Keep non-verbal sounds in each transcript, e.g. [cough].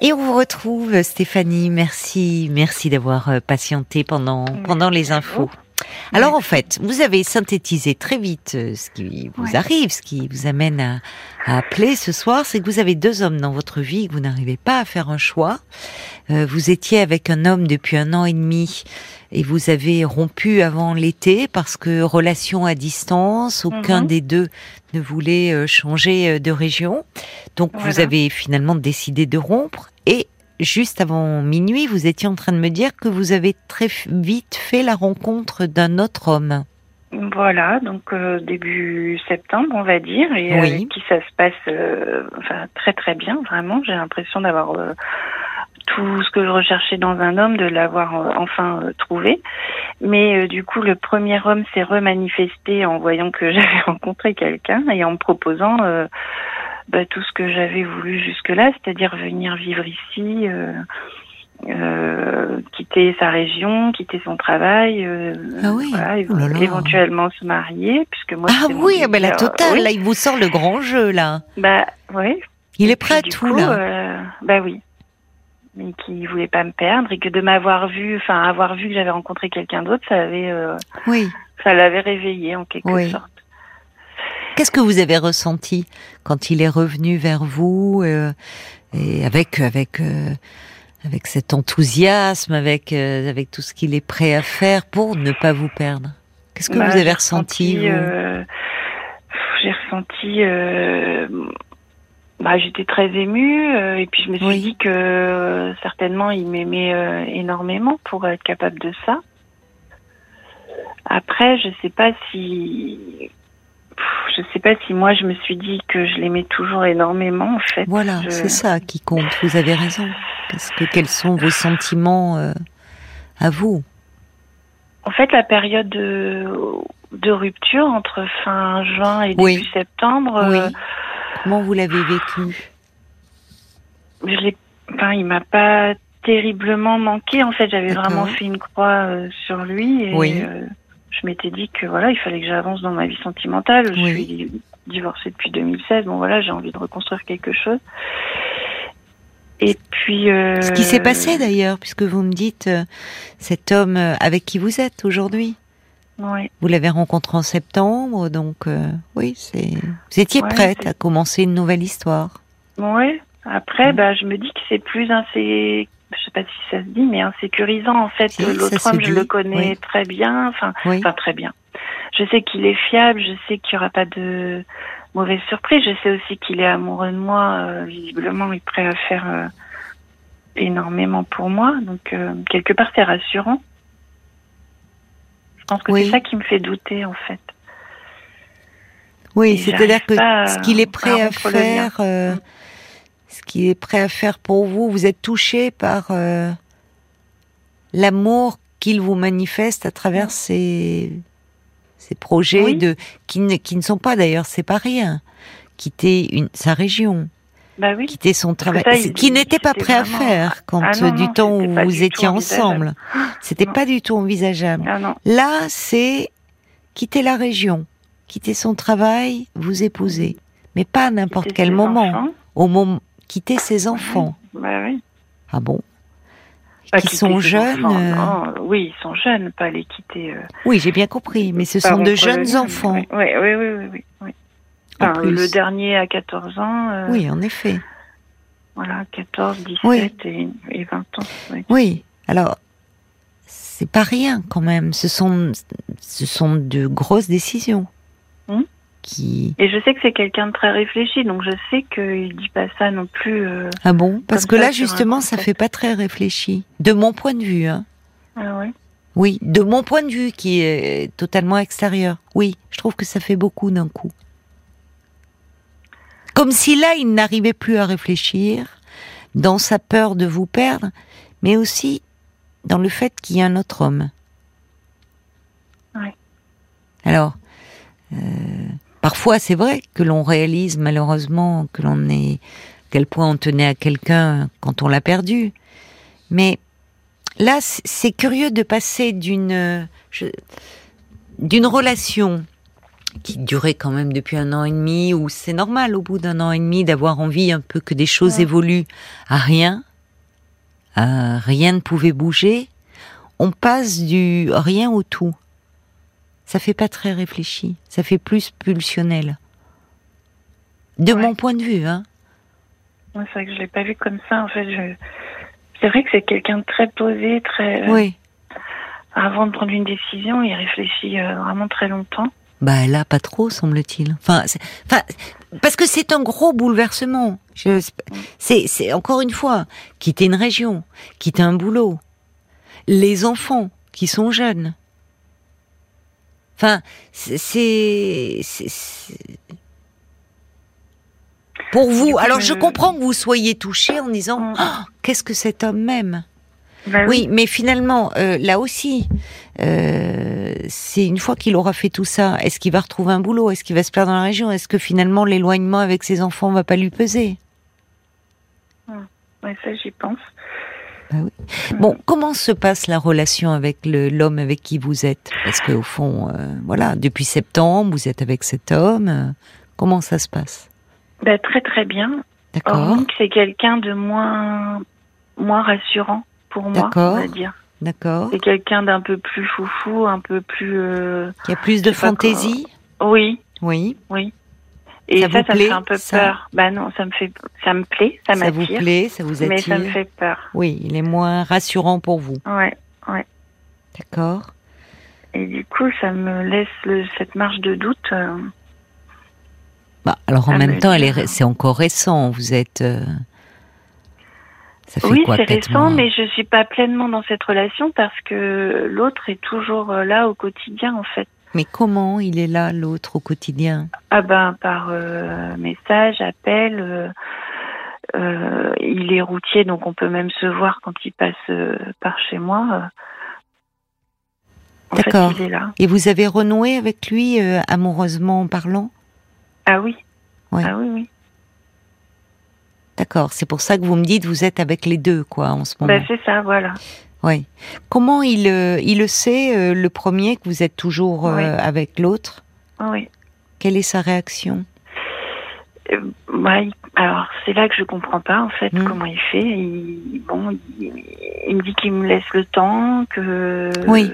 Et on vous retrouve, Stéphanie. Merci, merci d'avoir euh, patienté pendant pendant les infos. Alors en fait, vous avez synthétisé très vite euh, ce qui vous arrive, ce qui vous amène à, à appeler ce soir, c'est que vous avez deux hommes dans votre vie, que vous n'arrivez pas à faire un choix. Euh, vous étiez avec un homme depuis un an et demi et vous avez rompu avant l'été parce que relation à distance, aucun Mhm. des deux ne voulait euh, changer de région. Donc vous avez finalement décidé de rompre et juste avant minuit, vous étiez en train de me dire que vous avez très vite fait la rencontre d'un autre homme. Voilà, donc euh, début septembre, on va dire, et Oui. avec qui ça se passe euh, enfin, très très bien, vraiment. J'ai l'impression d'avoir euh, tout ce que je recherchais dans un homme, de l'avoir enfin trouvé. Mais du coup, le premier homme s'est remanifesté en voyant que [laughs] j'avais rencontré quelqu'un et en me proposant bah, tout ce que j'avais voulu jusque-là, c'est-à-dire venir vivre ici. euh, euh, quitter sa région, quitter son travail, euh, Ah oui. voilà, Oh là là. éventuellement se marier, puisque moi. Ah oui, ah bah la totale, oui. là, il vous sort le grand jeu, là. Bah oui. Il est prêt à tout, coup, là. euh, bah oui. Mais qui voulait pas me perdre et que de m'avoir vu, enfin avoir vu que j'avais rencontré quelqu'un d'autre, ça avait, euh, Oui. ça l'avait réveillé en quelque Oui. sorte. Qu'est-ce que vous avez ressenti quand il est revenu vers vous euh, et avec avec euh, avec cet enthousiasme, avec euh, avec tout ce qu'il est prêt à faire pour ne pas vous perdre? Qu'est-ce que Bah, vous avez ressenti, J'ai ressenti. bah, j'étais très émue euh, et puis je me suis Oui. dit que euh, certainement il m'aimait euh, énormément pour être capable de ça. Après, je sais pas si. Je sais pas si moi je me suis dit que je l'aimais toujours énormément en fait. Voilà, Je- c'est ça qui compte. Vous avez raison. Qu'est-ce que quels sont vos sentiments euh, à vous? En fait, la période de, de rupture entre fin juin et Oui. début septembre, Oui. euh, Comment vous l'avez vécu? je l'ai, enfin, il m'a pas terriblement manqué. En fait, j'avais vraiment fait une croix euh, sur lui et Oui. Je m'étais dit que voilà, il fallait que j'avance dans ma vie sentimentale. Je Oui. suis divorcée depuis 2016. Bon voilà, j'ai envie de reconstruire quelque chose. Et puis. euh, Ce qui s'est passé d'ailleurs, puisque vous me dites euh, cet homme euh, avec qui vous êtes aujourd'hui. Ouais. Vous l'avez rencontré en septembre, donc euh, oui, c'est. Vous étiez Ouais, prête c'est- à commencer une nouvelle histoire. Ouais. Après, Mm. bah, je me dis que c'est plus insé... je sais pas si ça se dit, mais insécurisant en fait. L'autre homme, je dit, le connais oui. très bien. Enfin, Oui. enfin très bien. Je sais qu'il est fiable. Je sais qu'il y aura pas de mauvaise surprise. Je sais aussi qu'il est amoureux de moi. euh, visiblement, il est prêt à faire euh, énormément pour moi. Donc euh, quelque part, c'est rassurant. Je pense que c'est ça qui me fait douter en fait. Oui, c'est-à-dire que ce qu'il est prêt à faire, Mm. Ce qu'il est prêt à faire pour vous, vous êtes touché par euh, l'amour qu'il vous manifeste à travers ses, ses projets Oui. de qui ne, qui ne sont pas d'ailleurs séparés. hein. Quitter une, sa région, Bah oui. quitter son travail, ça, qui n'était pas prêt à faire quand Ah euh, non, du temps où vous étiez ensemble. C'était pas du tout envisageable. Ah. Là, c'est quitter la région, quitter son travail, vous épouser, mais pas à n'importe quel moment. enfants. Au moment, quitter ses enfants. Bah oui. Ah bon Pas Qui sont jeunes, euh. Oui, ils sont jeunes, pas les quitter. euh, Oui, j'ai bien compris, mais ce sont de jeunes enfants. Oui, oui, oui, oui. oui, oui, oui. En Enfin, le dernier à 14 ans, euh, Oui, en effet. voilà, 14, 17 Oui. et, et 20 ans. oui. Oui. Alors, c'est pas rien quand même. Ce sont, ce sont de grosses décisions. Hmm. Qui. Et je sais que c'est quelqu'un de très réfléchi, donc je sais qu'il dit pas ça non plus. euh, Ah bon? Parce que ça, là, justement, ça concept. fait pas très réfléchi. De mon point de vue, hein. Ah ouais? Oui, de mon point de vue qui est totalement extérieur. Oui, je trouve que ça fait beaucoup d'un coup. Comme si là, il n'arrivait plus à réfléchir dans sa peur de vous perdre, mais aussi dans le fait qu'il y a un autre homme. Ouais. Alors, euh, parfois, c'est vrai que l'on réalise malheureusement que l'on est, à quel point on tenait à quelqu'un quand on l'a perdu. Mais là, c'est curieux de passer d'une je- d'une relation qui durait quand même depuis un an et demi, où c'est normal au bout d'un an et demi d'avoir envie un peu que des choses évoluent, à rien, à rien ne pouvait bouger, on passe du rien au tout. Ça fait pas très réfléchi, ça fait plus pulsionnel. De mon point de vue, hein. c'est vrai que je l'ai pas vu comme ça. En fait, je... c'est vrai que c'est quelqu'un de très posé, très. Euh, oui. Avant de prendre une décision, il réfléchit euh, vraiment très longtemps. Bah là, pas trop, semble-t-il. Enfin, enfin, parce que c'est un gros bouleversement. C'est encore une fois quitter une région, quitter un boulot, les enfants qui sont jeunes. Enfin, c'est pour vous. Alors, je comprends que vous soyez touché en disant oh, qu'est-ce que cet homme m'aime? Bah oui. mais finalement, euh, là aussi, euh, c'est une fois qu'il aura fait tout ça, est-ce qu'il va retrouver un boulot? Est-ce qu'il va se perdre dans la région? Est-ce que finalement l'éloignement avec ses enfants va pas lui peser? Oui, ça j'y pense. Bah oui. Bon, comment se passe la relation avec l'homme avec qui vous êtes? Parce qu'au fond, euh, voilà, depuis septembre, vous êtes avec cet homme. comment ça se passe? Bah, Très très bien. D'accord. C'est quelqu'un de moins, moins rassurant pour moi, on va dire. D'accord. C'est quelqu'un d'un peu plus foufou, un peu plus. Euh, Qui a plus de fantaisie? Oui. Oui. Oui. Et ça, ça, me fait un peu peur. Bah non, ça me fait, ça me plaît, ça m'attire. Ça vous plaît, ça vous attire. Mais ça me fait peur. Oui, il est moins rassurant pour vous. Ouais, ouais. D'accord. Et du coup, ça me laisse cette marge de doute. Euh, bah, alors en même temps, c'est encore récent. Vous êtes. Euh, oui, c'est récent, mais je suis pas pleinement dans cette relation parce que l'autre est toujours euh, là au quotidien, en fait. Mais comment il est là, l'autre, au quotidien? Ah ben, par euh, message, appel. Euh, il est routier, donc on peut même se voir quand il passe par chez moi. D'accord. Et vous avez renoué avec lui amoureusement parlant? Ah oui. Ah oui, oui. D'accord, c'est pour ça que vous me dites vous êtes avec les deux, quoi, en ce moment. Ben, c'est ça, voilà. Oui. Comment il, euh, il le sait, euh, le premier, que vous êtes toujours euh, avec l'autre? Oui. Quelle est sa réaction? Alors c'est là que je comprends pas en fait hmm. comment il fait. Il, bon, il, me dit qu'il me laisse le temps, que oui.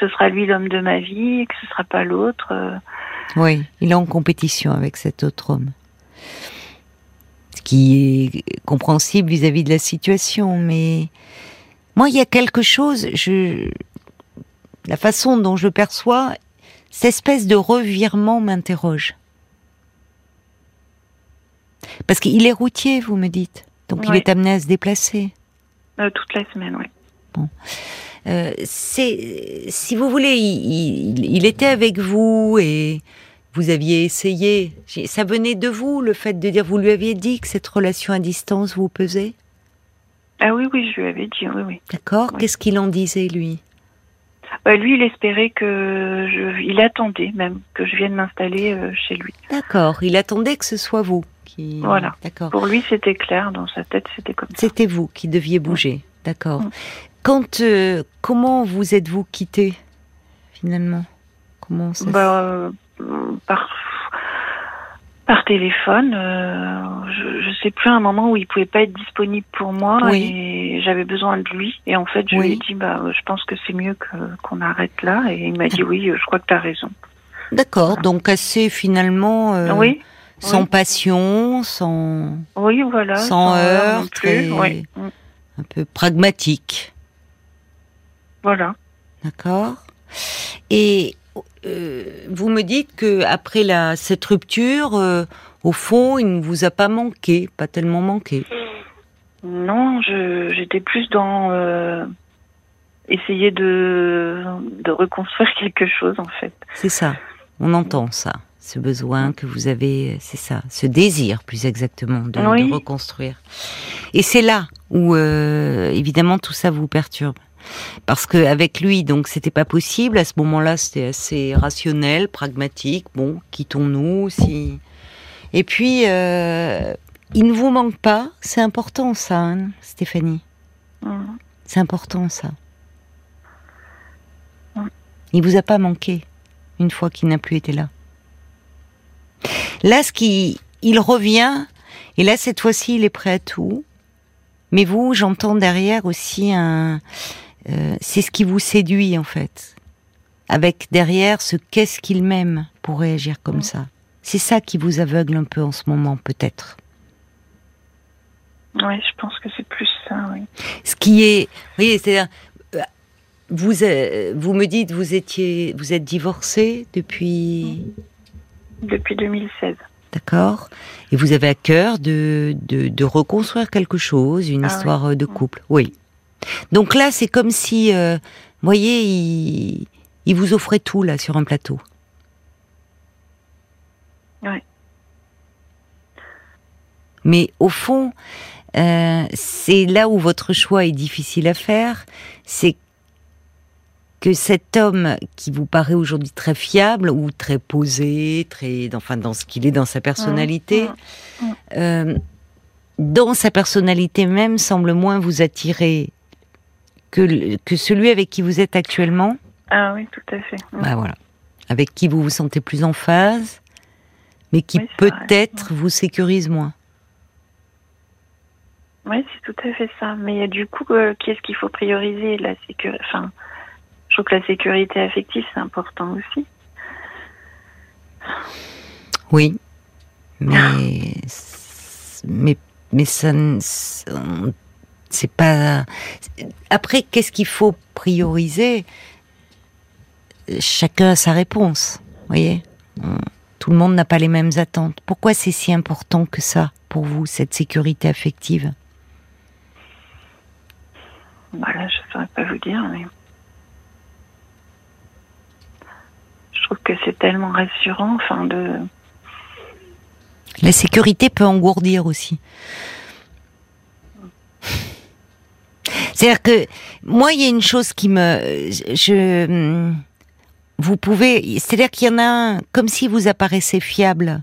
ce, sera lui l'homme de ma vie, que ce sera pas l'autre. Oui, il est en compétition avec cet autre homme qui est compréhensible vis-à-vis de la situation, mais moi, il y a quelque chose, je, la façon dont je perçois, cette espèce de revirement m'interroge. Parce qu'il est routier, vous me dites. Donc il est amené à se déplacer. Euh, toute la semaine, oui. Bon. Euh, c'est, si vous voulez, il, était avec vous et vous aviez essayé. Ça venait de vous, le fait de dire, vous lui aviez dit que cette relation à distance vous pesait? Ah oui, oui, je lui avais dit, oui, oui. D'accord. Qu'est-ce qu'il en disait, lui? Bah, Lui, il espérait que je... Il attendait même que je vienne m'installer euh, chez lui. D'accord. Il attendait que ce soit vous qui. Voilà. D'accord. Pour lui, c'était clair. Dans sa tête, c'était comme ça. C'était vous qui deviez bouger. D'accord. Quand, euh, comment vous êtes-vous quitté finalement? Comment ça bah, par par téléphone. Euh, je, ne sais plus un moment où il pouvait pas être disponible pour moi et j'avais besoin de lui. Et en fait, je lui ai dit, bah, je pense que c'est mieux qu'on arrête là. Et il m'a dit, oui, je crois que tu as raison. D'accord. Donc assez finalement. Euh, oui. Sans passion, sans. Oui, voilà. Sans, heurts, un peu pragmatique. Voilà. D'accord. Et vous me dites que après la, cette rupture, euh, au fond, il ne vous a pas manqué, pas tellement manqué. Non, j'étais plus dans euh, essayer de, de reconstruire [laughs] quelque chose en fait. C'est ça, on entend ça, ce besoin que vous avez, c'est ça, ce désir plus exactement de, de reconstruire. Et c'est là où évidemment tout ça vous perturbe parce que avec lui, donc c'était pas possible. À ce moment-là, c'était assez rationnel, pragmatique. Bon, quittons-nous si. Et puis, euh, il ne vous manque pas. C'est important ça, hein, Stéphanie. C'est important ça. Mm. Il vous a pas manqué une fois qu'il n'a plus été là. Là, ce qui, il revient, et là, cette fois-ci, il est prêt à tout. Mais vous, j'entends derrière aussi un, euh, c'est ce qui vous séduit en fait. Avec derrière ce qu'est-ce qu'il m'aime pour réagir comme ça. C'est ça qui vous aveugle un peu en ce moment, peut-être. Oui, je pense que c'est plus ça, oui. Ce qui est, oui, c'est euh, vous, euh, vous me dites, vous étiez, vous êtes divorcé depuis. Depuis 2016. D'accord. Et vous avez à cœur de, de, reconstruire quelque chose, une ah histoire de couple. Oui. Donc là, c'est comme si, euh, vous voyez, il, il, vous offrait tout là sur un plateau. Oui. Mais au fond, euh, c'est là où votre choix est difficile à faire. C'est que cet homme qui vous paraît aujourd'hui très fiable ou très posé, très, enfin, dans ce qu'il est dans sa personnalité, euh, dans sa personnalité même semble moins vous attirer que, que celui avec qui vous êtes actuellement Ah oui, tout à fait. Bah voilà. Avec qui vous vous sentez plus en phase, mais qui peut-être vous sécurise moins. Oui, c'est tout à fait ça. Mais du coup, euh, qu'est-ce qu'il faut prioriser la sécurité Enfin, je trouve que la sécurité affective, c'est important aussi. Oui, mais mais mais ça, c'est pas. Après, qu'est-ce qu'il faut prioriser? Chacun a sa réponse. Voyez, tout le monde n'a pas les mêmes attentes. Pourquoi c'est si important que ça pour vous cette sécurité affective? Voilà, je ne saurais pas vous dire, mais je trouve que c'est tellement rassurant, enfin de. La sécurité peut engourdir aussi. C'est-à-dire que moi, il y a une chose qui me, je, vous pouvez, c'est-à-dire qu'il y en a un comme si vous apparaissez fiable.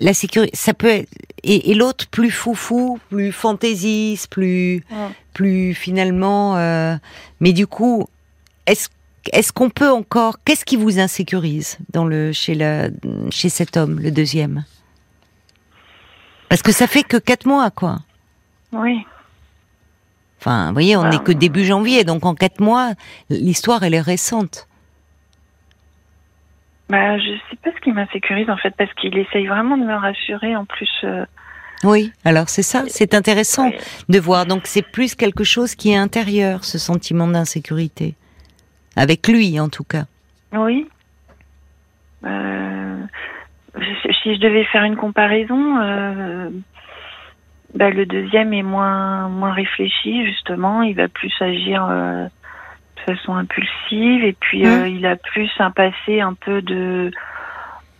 La sécurité, ça peut être, et, l'autre plus foufou, plus fantaisiste, plus, plus finalement. Euh, mais du coup, est-ce est-ce qu'on peut encore Qu'est-ce qui vous insécurise dans le chez la chez cet homme, le deuxième? Parce que ça fait que quatre mois, quoi. Oui. Enfin, vous voyez, on n'est que début janvier, donc en quatre mois, l'histoire, elle est récente. Bah, je sais pas ce qui m'insécurise en fait, parce qu'il essaye vraiment de me rassurer en plus. Euh, oui, alors c'est ça, c'est intéressant de voir. Donc c'est plus quelque chose qui est intérieur, ce sentiment d'insécurité. Avec lui, en tout cas. Oui. Euh, si je devais faire une comparaison, euh, bah, le deuxième est moins moins réfléchi justement. Il va plus agir euh, de façon impulsive et puis euh, mmh. il a plus un passé un peu de,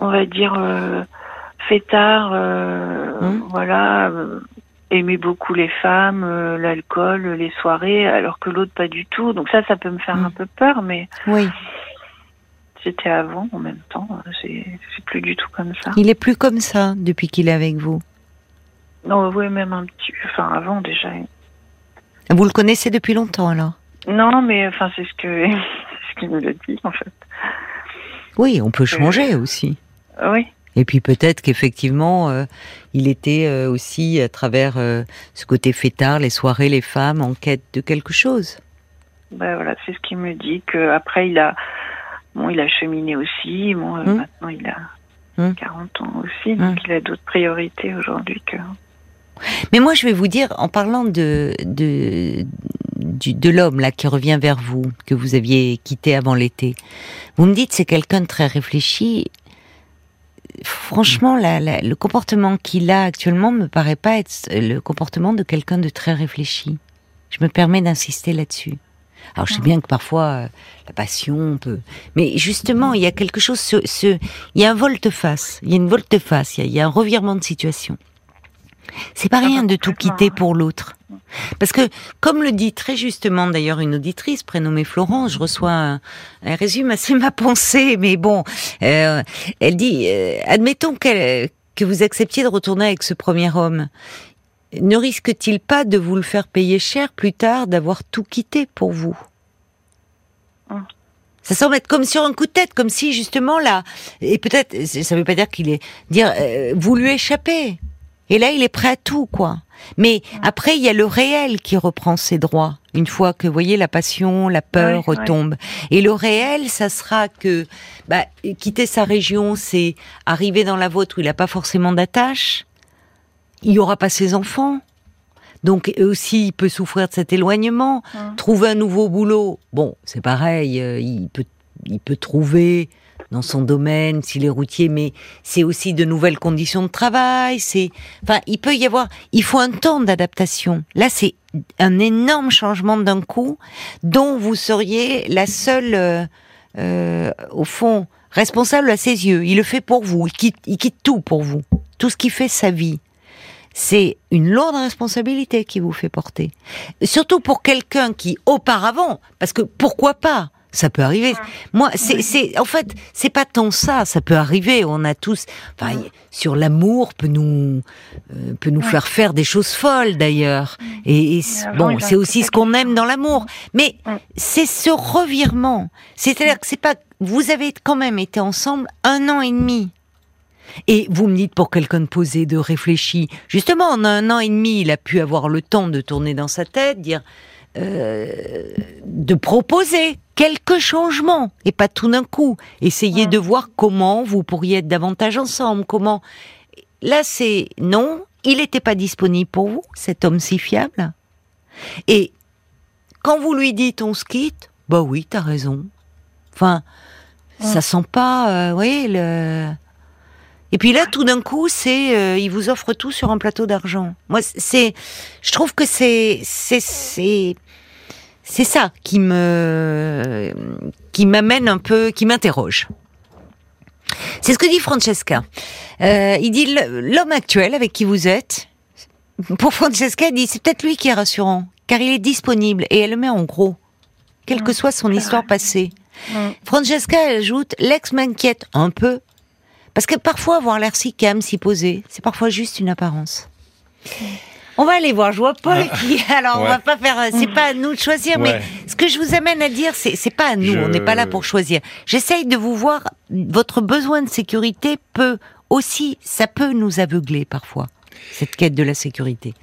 on va dire euh, fêtard. Mmh. Voilà, aimer beaucoup les femmes, l'alcool, les soirées, alors que l'autre pas du tout. Donc ça, ça peut me faire mmh. un peu peur, mais. Oui. C'était avant en même temps. C'est plus du tout comme ça. Il est plus comme ça depuis qu'il est avec vous. Non, oui, même un petit. Enfin, avant déjà. Vous le connaissez depuis longtemps alors? Non, mais enfin, c'est ce que [laughs] ce qu'il me l'a dit en fait. Oui, on peut changer aussi. Oui. Et puis peut-être qu'effectivement, euh, il était euh, aussi à travers euh, ce côté fêtard, les soirées, les femmes, en quête de quelque chose. Ben voilà, c'est ce qu'il me dit. Que après, il a, bon, il a cheminé aussi. Bon, hum. maintenant, il a 40 hum. ans aussi, donc hum. il a d'autres priorités aujourd'hui que. Mais moi, je vais vous dire, en parlant de, de, de l'homme là qui revient vers vous, que vous aviez quitté avant l'été, vous me dites c'est quelqu'un de très réfléchi. Franchement, le comportement qu'il a actuellement me paraît pas être le comportement de quelqu'un de très réfléchi. Je me permets d'insister là-dessus. Alors je sais bien que parfois euh, la passion peut, mais justement il y a quelque chose, ce, il y a un volte-face, il y a une volte-face, il y a un revirement de situation. C'est pas rien de tout quitter pour l'autre. Parce que, comme le dit très justement d'ailleurs une auditrice prénommée Florence, je reçois un, résumé assez ma pensée, mais bon, euh, elle dit, euh, admettons que vous acceptiez de retourner avec ce premier homme, ne risque-t-il pas de vous le faire payer cher plus tard d'avoir tout quitté pour vous? Hum. Ça semble être comme sur un coup de tête, comme si justement là, et peut-être, ça veut pas dire qu'il est dire euh, vous lui échappez. Et là, il est prêt à tout, quoi. Mais après, il y a le réel qui reprend ses droits. Une fois que, vous voyez, la passion, la peur retombe. Et le réel, ça sera que bah, quitter sa région, c'est arriver dans la vôtre où il n'a pas forcément d'attache. Il n'y aura pas ses enfants. Donc aussi, il peut souffrir de cet éloignement. Trouver un nouveau boulot, bon, c'est pareil. Euh, il peut, il peut trouver dans son domaine, s'il est routier, mais c'est aussi de nouvelles conditions de travail. C'est, enfin, il peut y avoir, il faut un temps d'adaptation. Là, c'est un énorme changement d'un coup, dont vous seriez la seule, euh, euh, au fond, responsable à ses yeux. Il le fait pour vous. Il quitte, il quitte tout pour vous. Tout ce qui fait sa vie. C'est une lourde responsabilité qui vous fait porter. Surtout pour quelqu'un qui, auparavant, parce que pourquoi pas ça peut arriver. Moi, c'est, c'est, en fait, c'est pas tant ça. Ça peut arriver. On a tous, enfin, sur l'amour peut nous, euh, peut nous faire faire des choses folles d'ailleurs. Et, bon, c'est aussi ce qu'on aime dans l'amour. Mais c'est ce revirement. C'est-à-dire que c'est pas, vous avez quand même été ensemble un an et demi. Et vous me dites pour quelqu'un de posé, de réfléchi. Justement, en un an et demi, il a pu avoir le temps de tourner dans sa tête, dire, de proposer quelques changements et pas tout d'un coup. Essayez de voir comment vous pourriez être davantage ensemble. Comment là c'est non, il n'était pas disponible pour vous, cet homme si fiable. Et quand vous lui dites on se quitte, bah oui, t'as raison. Enfin, ça sent pas, euh, oui, le. Et puis là, tout d'un coup, c'est, euh, il vous offre tout sur un plateau d'argent. Moi, c'est, je trouve que c'est, c'est, c'est, c'est ça qui me, qui m'amène un peu, qui m'interroge. C'est ce que dit Francesca. Euh, il dit l'homme actuel avec qui vous êtes. Pour Francesca, il dit c'est peut-être lui qui est rassurant, car il est disponible et elle le met en gros, quelle que soit son histoire passée. Francesca ajoute l'ex m'inquiète un peu parce que parfois, avoir l'air si calme, si posé, c'est parfois juste une apparence. On va aller voir. Je vois Paul ah. qui. [laughs] Alors, on va pas faire. C'est pas à nous de choisir, mais ce que je vous amène à dire, c'est c'est pas à nous. On n'est pas là pour choisir. J'essaye de vous voir. Votre besoin de sécurité peut aussi, ça peut nous aveugler parfois. Cette quête de la sécurité.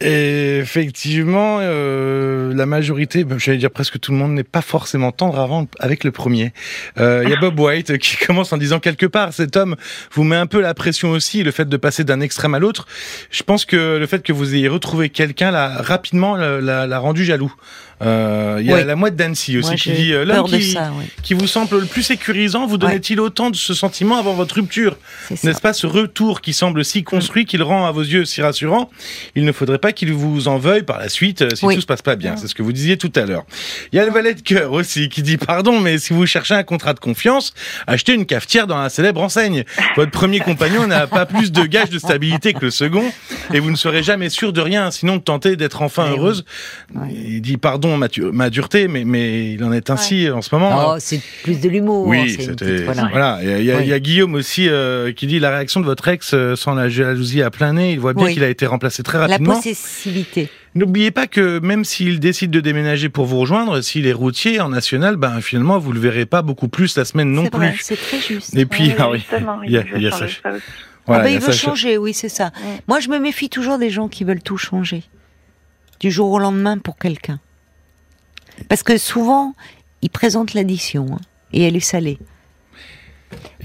Et effectivement, euh, la majorité, ben, j'allais dire presque tout le monde, n'est pas forcément tendre avant avec le premier. Euh, il y a Bob White qui [laughs] commence en disant quelque part, cet homme vous met un peu la pression aussi, le fait de passer d'un extrême à l'autre. Je pense que le fait que vous ayez retrouvé quelqu'un, là, rapidement, l'a rendu jaloux. Euh, il y a la mouette d'Annecy aussi qui dit euh, l'homme qui, qui, vous semble le plus sécurisant vous donnait-il autant de ce sentiment avant votre rupture N'est-ce pas ce retour qui semble si construit qu'il rend à vos yeux si rassurant? Il ne faudrait pas qu'il vous en veuille par la suite euh, si tout se passe pas bien. C'est ce que vous disiez tout à l'heure. Il y a le valet de cœur aussi qui dit pardon, mais si vous cherchez un contrat de confiance, achetez une cafetière dans la célèbre enseigne. Votre premier [laughs] compagnon n'a pas plus de gages de stabilité que le second et vous ne serez jamais sûr de rien, sinon de tenter d'être enfin heureuse. Il dit pardon ma, dureté, mais, mais il en est ainsi en ce moment. Oh, c'est plus de l'humour. Oui, c'était. Voilà. Il y, a, Guillaume aussi euh, qui dit la réaction de votre ex euh, sans la jalousie à plein nez. Il voit bien qu'il a été remplacé très rapidement. La possessivité. N'oubliez pas que même s'il décide de déménager pour vous rejoindre, s'il est routier en national, ben finalement vous le verrez pas beaucoup plus la semaine non plus. C'est très juste. Et puis, ah oui, il y a, il y a ça. Voilà, ah ben, il, veut changer, oui, c'est ça. Moi, je me méfie toujours des gens qui veulent tout changer du jour au lendemain pour quelqu'un. Parce que souvent, ils présentent l'addition hein, et elle est salée.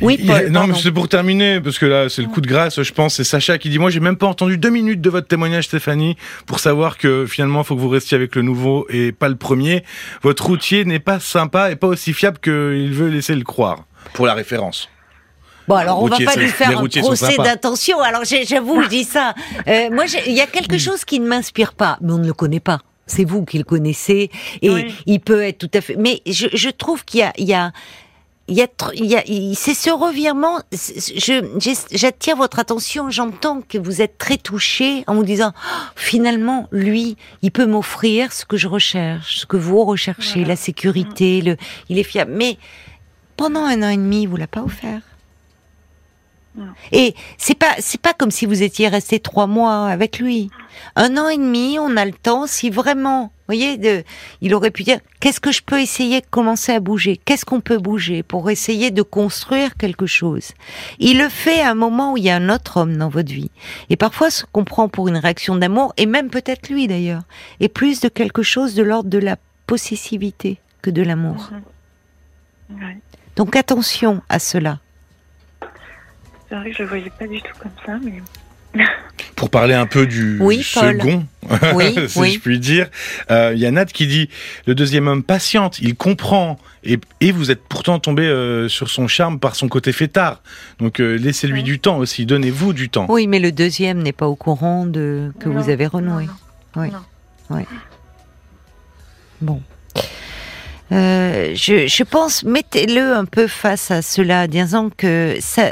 Oui, Paul, non, mais c'est pour terminer, parce que là, c'est le coup de grâce, je pense. C'est Sacha qui dit Moi, j'ai même pas entendu deux minutes de votre témoignage, Stéphanie, pour savoir que finalement, il faut que vous restiez avec le nouveau et pas le premier. Votre routier n'est pas sympa et pas aussi fiable qu'il veut laisser le croire, pour la référence. Bon, alors on va pas lui faire un procès d'intention. Alors j'avoue, je dis ça. Euh, moi, il y a quelque chose qui ne m'inspire pas, mais on ne le connaît pas c'est vous qui le connaissez, et il peut être tout à fait. Mais je, trouve qu'il y a, il y a il y a, il y a c'est ce revirement. J'attire votre attention. J'entends que vous êtes très touché en vous disant oh, finalement, lui, il peut m'offrir ce que je recherche, ce que vous recherchez, la sécurité. Le, il est fiable. Mais pendant un an et demi, vous l'a pas offert. Et c'est pas c'est pas comme si vous étiez resté trois mois avec lui. Un an et demi, on a le temps. Si vraiment, vous voyez, de, il aurait pu dire qu'est-ce que je peux essayer de commencer à bouger? Qu'est-ce qu'on peut bouger pour essayer de construire quelque chose? Il le fait à un moment où il y a un autre homme dans votre vie. Et parfois, ce qu'on prend pour une réaction d'amour, et même peut-être lui d'ailleurs, est plus de quelque chose de l'ordre de la possessivité que de l'amour. Mhm. Ouais. Donc attention à cela. C'est vrai que je le voyais pas du tout comme ça, mais. [laughs] Pour parler un peu du Oui, second, Oui, [laughs] si oui. je puis dire, euh, il y a Nat qui dit le deuxième homme patiente, il comprend et, et vous êtes pourtant tombé euh, sur son charme par son côté fêtard. Donc euh, laissez-lui Oui. du temps aussi, donnez-vous du temps. Oui, mais le deuxième n'est pas au courant de que Non, vous avez renoué. non, non. Oui. Non. Oui. Bon. Euh, je, je pense, mettez-le un peu face à cela, disant que ça.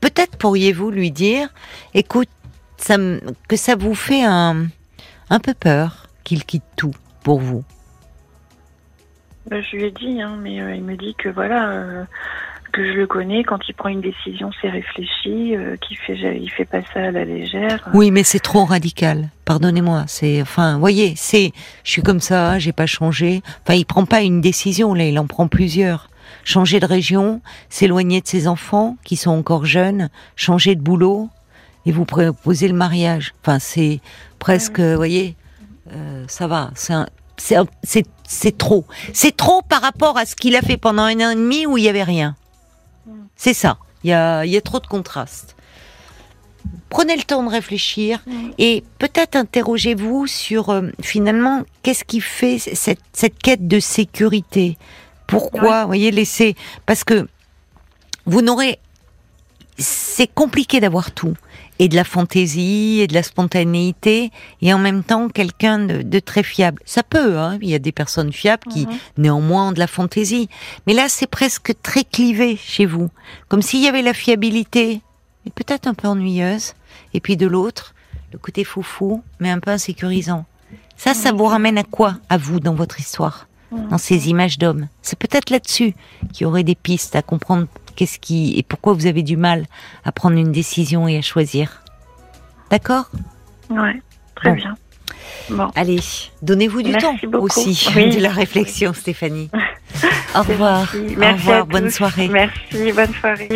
Peut-être pourriez-vous lui dire, écoute, ça, que ça vous fait un, un peu peur qu'il quitte tout pour vous. Bah, je lui ai dit, hein, mais euh, il me dit que voilà, euh, que je le connais. Quand il prend une décision, c'est réfléchi, euh, qu'il fait, il fait pas ça à la légère. Oui, mais c'est trop radical. Pardonnez-moi. C'est, enfin, voyez, c'est, je suis comme ça, j'ai pas changé. Enfin, il prend pas une décision là, il en prend plusieurs. Changer de région, s'éloigner de ses enfants qui sont encore jeunes, changer de boulot et vous proposez le mariage. Enfin, c'est presque, vous voyez, euh, ça va. C'est, trop. C'est trop par rapport à ce qu'il a fait pendant un an et demi où il y avait rien. C'est ça. Il y a, il y a trop de contrastes. Prenez le temps de réfléchir et peut-être interrogez-vous sur euh, finalement qu'est-ce qui fait cette, cette quête de sécurité? Pourquoi, vous voyez, laisser parce que vous n'aurez c'est compliqué d'avoir tout et de la fantaisie et de la spontanéité et en même temps quelqu'un de, de très fiable. Ça peut, hein, il y a des personnes fiables qui Mhm. néanmoins ont de la fantaisie, mais là c'est presque très clivé chez vous, comme s'il y avait la fiabilité, mais peut-être un peu ennuyeuse, et puis de l'autre le côté foufou, mais un peu insécurisant. Ça, ça vous ramène à quoi, à vous, dans votre histoire? Dans ces images d'hommes C'est peut-être là-dessus qu'il y aurait des pistes à comprendre qu'est-ce qui et pourquoi vous avez du mal à prendre une décision et à choisir. D'accord? Ouais, très Bon. bien. Bon. Allez, donnez-vous du Merci temps beaucoup. aussi Oui. [laughs] de la réflexion, Stéphanie. [laughs] Au revoir. Merci. Au Merci revoir. à Bonne tous. soirée. Merci, bonne soirée.